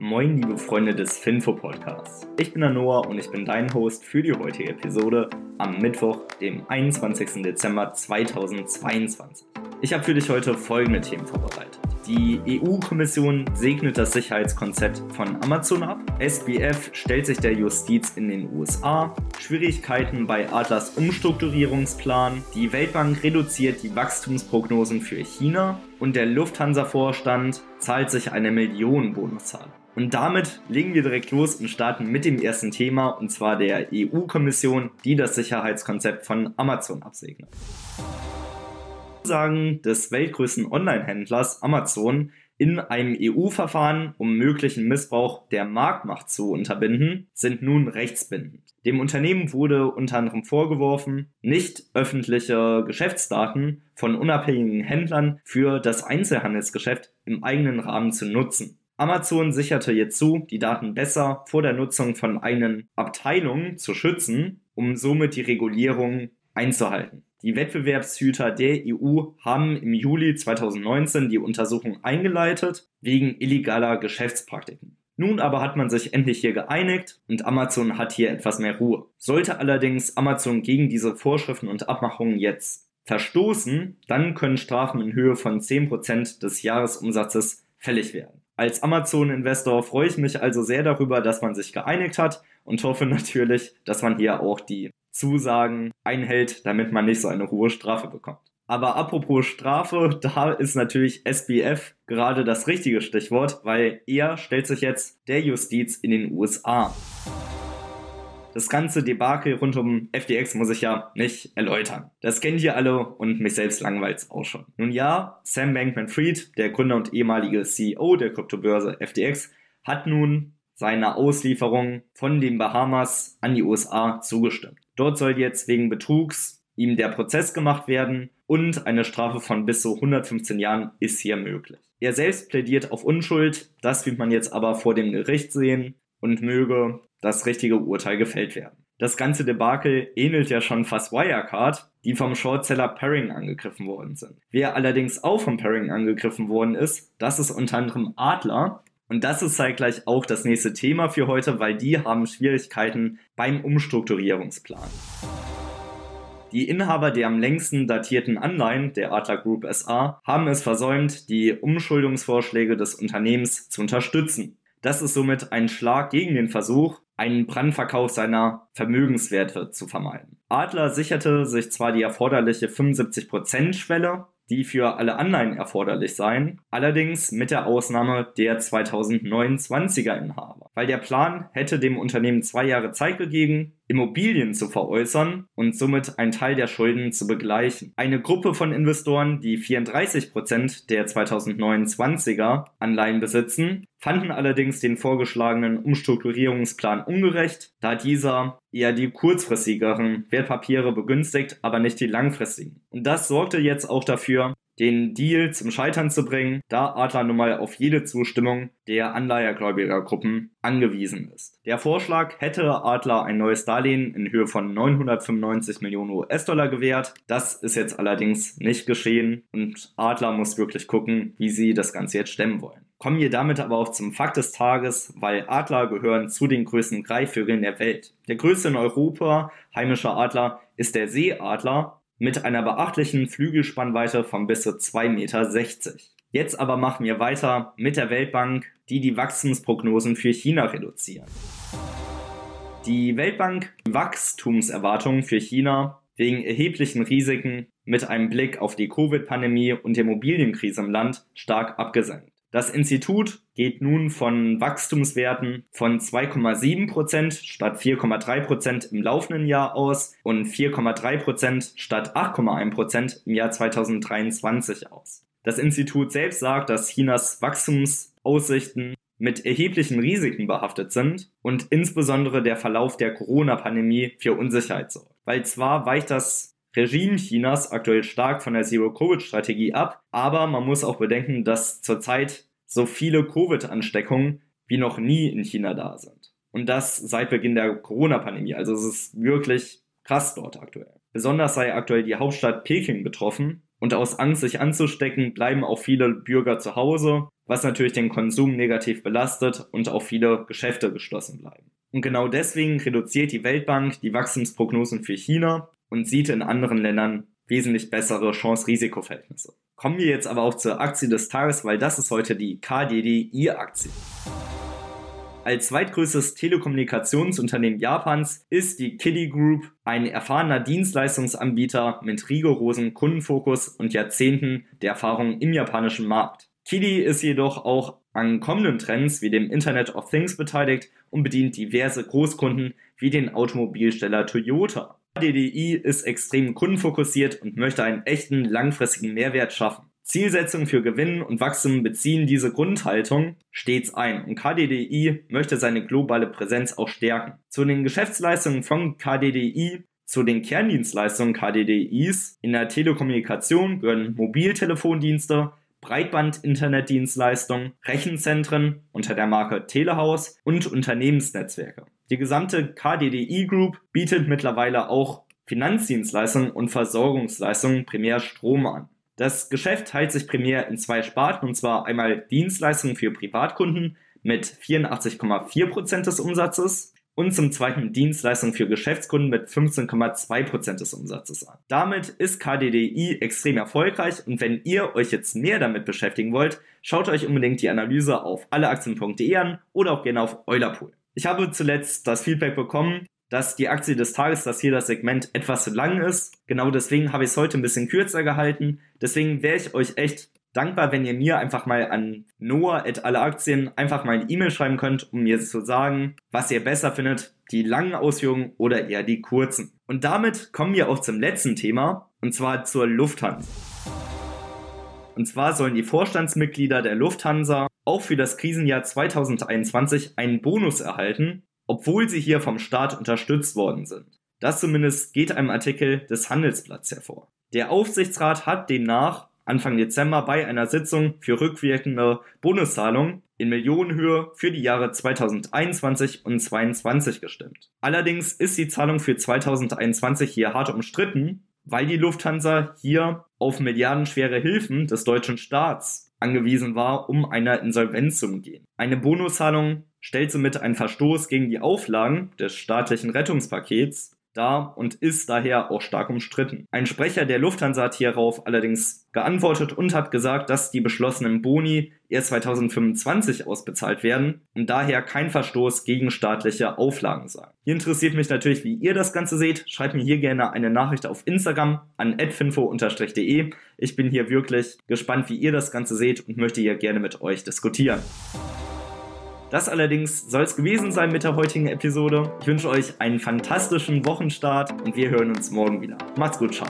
Moin, liebe Freunde des Finfo Podcasts. Ich bin der Noah und ich bin dein Host für die heutige Episode am Mittwoch, dem 21. Dezember 2022. Ich habe für dich heute folgende Themen vorbereitet. Die EU-Kommission segnet das Sicherheitskonzept von Amazon ab. SBF stellt sich der Justiz in den USA. Schwierigkeiten bei Adlers Umstrukturierungsplan. Die Weltbank reduziert die Wachstumsprognosen für China. Und der Lufthansa-Vorstand zahlt sich eine Millionenbonuszahlung. Und damit legen wir direkt los und starten mit dem ersten Thema, und zwar der EU-Kommission, die das Sicherheitskonzept von Amazon absegnet. Sagen des weltgrößten Online-Händlers Amazon in einem EU-Verfahren, um möglichen Missbrauch der Marktmacht zu unterbinden, sind nun rechtsbindend. Dem Unternehmen wurde unter anderem vorgeworfen, nicht öffentliche Geschäftsdaten von unabhängigen Händlern für das Einzelhandelsgeschäft im eigenen Rahmen zu nutzen. Amazon sicherte jetzt zu, die Daten besser vor der Nutzung von eigenen Abteilungen zu schützen, um somit die Regulierung einzuhalten. Die Wettbewerbshüter der EU haben im Juli 2019 die Untersuchung eingeleitet wegen illegaler Geschäftspraktiken. Nun aber hat man sich endlich hier geeinigt und Amazon hat hier etwas mehr Ruhe. Sollte allerdings Amazon gegen diese Vorschriften und Abmachungen jetzt verstoßen, dann können Strafen in Höhe von 10% des Jahresumsatzes fällig werden. Als Amazon-Investor freue ich mich also sehr darüber, dass man sich geeinigt hat und hoffe natürlich, dass man hier auch die Zusagen einhält, damit man nicht so eine hohe Strafe bekommt. Aber apropos Strafe, da ist natürlich SBF gerade das richtige Stichwort, weil er stellt sich jetzt der Justiz in den USA. Das ganze Debakel rund um FTX muss ich ja nicht erläutern. Das kennt ihr alle und mich selbst langweilt auch schon. Nun ja, Sam Bankman-Fried, der Gründer und ehemalige CEO der Kryptobörse FTX, hat nun seiner Auslieferung von den Bahamas an die USA zugestimmt. Dort soll jetzt wegen Betrugs ihm der Prozess gemacht werden und eine Strafe von bis zu 115 Jahren ist hier möglich. Er selbst plädiert auf Unschuld, das wird man jetzt aber vor dem Gericht sehen und möge das richtige Urteil gefällt werden. Das ganze Debakel ähnelt ja schon fast Wirecard, die vom Shortseller Paring angegriffen worden sind. Wer allerdings auch vom Paring angegriffen worden ist, das ist unter anderem Adler. Und das ist zeitgleich auch das nächste Thema für heute, weil die haben Schwierigkeiten beim Umstrukturierungsplan. Die Inhaber der am längsten datierten Anleihen der Adler Group SA haben es versäumt, die Umschuldungsvorschläge des Unternehmens zu unterstützen. Das ist somit ein Schlag gegen den Versuch, einen Brandverkauf seiner Vermögenswerte zu vermeiden. Adler sicherte sich zwar die erforderliche 75%-Schwelle, die für alle Anleihen erforderlich seien, allerdings mit der Ausnahme der 2029er Inhaber, weil der Plan hätte dem Unternehmen zwei Jahre Zeit gegeben, Immobilien zu veräußern und somit einen Teil der Schulden zu begleichen. Eine Gruppe von Investoren, die 34% der 2029er Anleihen besitzen, fanden allerdings den vorgeschlagenen Umstrukturierungsplan ungerecht, da dieser eher die kurzfristigeren Wertpapiere begünstigt, aber nicht die langfristigen. Und das sorgte jetzt auch dafür, den Deal zum Scheitern zu bringen, da Adler nun mal auf jede Zustimmung der Anleihergläubigergruppen angewiesen ist. Der Vorschlag hätte Adler ein neues Darlehen in Höhe von 995 Millionen US-Dollar gewährt. Das ist jetzt allerdings nicht geschehen und Adler muss wirklich gucken, wie sie das Ganze jetzt stemmen wollen. Kommen wir damit aber auch zum Fakt des Tages, weil Adler gehören zu den größten Greifvögeln der Welt. Der größte in Europa heimische Adler ist der Seeadler mit einer beachtlichen Flügelspannweite von bis zu 2,60 Meter. Jetzt aber machen wir weiter mit der Weltbank, die die Wachstumsprognosen für China reduzieren. Die Weltbank Wachstumserwartungen für China wegen erheblichen Risiken mit einem Blick auf die Covid-Pandemie und der Immobilienkrise im Land stark abgesenkt. Das Institut geht nun von Wachstumswerten von 2,7% statt 4,3% im laufenden Jahr aus und 4,3% statt 8,1% im Jahr 2023 aus. Das Institut selbst sagt, dass Chinas Wachstumsaussichten mit erheblichen Risiken behaftet sind und insbesondere der Verlauf der Corona-Pandemie für Unsicherheit sorgt. Weil zwar weicht das Regime Chinas aktuell stark von der Zero-Covid-Strategie ab, aber man muss auch bedenken, dass zurzeit so viele Covid-Ansteckungen wie noch nie in China da sind. Und das seit Beginn der Corona-Pandemie. Also es ist wirklich krass dort aktuell. Besonders sei aktuell die Hauptstadt Peking betroffen, und aus Angst, sich anzustecken, bleiben auch viele Bürger zu Hause, was natürlich den Konsum negativ belastet und auch viele Geschäfte geschlossen bleiben. Und genau deswegen reduziert die Weltbank die Wachstumsprognosen für China und sieht in anderen Ländern wesentlich bessere Chance-Risiko-Verhältnisse. Kommen wir jetzt aber auch zur Aktie des Tages, weil das ist heute die KDDI-Aktie. Als zweitgrößtes Telekommunikationsunternehmen Japans ist die Kiddy Group ein erfahrener Dienstleistungsanbieter mit rigorosem Kundenfokus und Jahrzehnten der Erfahrung im japanischen Markt. Kiddy ist jedoch auch an kommenden Trends wie dem Internet of Things beteiligt und bedient diverse Großkunden wie den Automobilsteller Toyota. KDDI ist extrem kundenfokussiert und möchte einen echten langfristigen Mehrwert schaffen. Zielsetzungen für Gewinn und Wachstum beziehen diese Grundhaltung stets ein und KDDI möchte seine globale Präsenz auch stärken. Zu den Geschäftsleistungen von KDDI zu den Kerndienstleistungen KDDIs in der Telekommunikation gehören Mobiltelefondienste, Breitband-Internetdienstleistungen, Rechenzentren unter der Marke Telehaus und Unternehmensnetzwerke. Die gesamte KDDI Group bietet mittlerweile auch Finanzdienstleistungen und Versorgungsleistungen primär Strom an. Das Geschäft teilt sich primär in zwei Sparten, und zwar einmal Dienstleistungen für Privatkunden mit 84,4% des Umsatzes und zum zweiten Dienstleistungen für Geschäftskunden mit 15,2% des Umsatzes an. Damit ist KDDI extrem erfolgreich und wenn ihr euch jetzt mehr damit beschäftigen wollt, schaut euch unbedingt die Analyse auf alleaktien.de an oder auch gerne auf Eulerpool. Ich habe zuletzt das Feedback bekommen, dass die Aktie des Tages, dass hier das Segment etwas zu lang ist. Genau deswegen habe ich es heute ein bisschen kürzer gehalten. Deswegen wäre ich euch echt dankbar, wenn ihr mir einfach mal an noah.alleaktien einfach mal eine E-Mail schreiben könnt, um mir zu sagen, was ihr besser findet, die langen Ausführungen oder eher die kurzen. Und damit kommen wir auch zum letzten Thema, und zwar zur Lufthansa. Und zwar sollen die Vorstandsmitglieder der Lufthansa auch für das Krisenjahr 2021 einen Bonus erhalten, obwohl sie hier vom Staat unterstützt worden sind. Das zumindest geht einem Artikel des Handelsblatts hervor. Der Aufsichtsrat hat demnach Anfang Dezember bei einer Sitzung für rückwirkende Bonuszahlungen in Millionenhöhe für die Jahre 2021 und 2022 gestimmt. Allerdings ist die Zahlung für 2021 hier hart umstritten, weil die Lufthansa hier auf milliardenschwere Hilfen des deutschen Staats angewiesen war, um einer Insolvenz zu umgehen. Eine Bonuszahlung stellt somit einen Verstoß gegen die Auflagen des staatlichen Rettungspakets dar und ist daher auch stark umstritten. Ein Sprecher der Lufthansa hat hierauf allerdings geantwortet und hat gesagt, dass die beschlossenen Boni erst 2025 ausbezahlt werden und daher kein Verstoß gegen staatliche Auflagen sei. Hier interessiert mich natürlich, wie ihr das Ganze seht. Schreibt mir hier gerne eine Nachricht auf Instagram an adfinfo-de. Ich bin hier wirklich gespannt, wie ihr das Ganze seht und möchte hier gerne mit euch diskutieren. Das allerdings soll es gewesen sein mit der heutigen Episode. Ich wünsche euch einen fantastischen Wochenstart und wir hören uns morgen wieder. Macht's gut, ciao.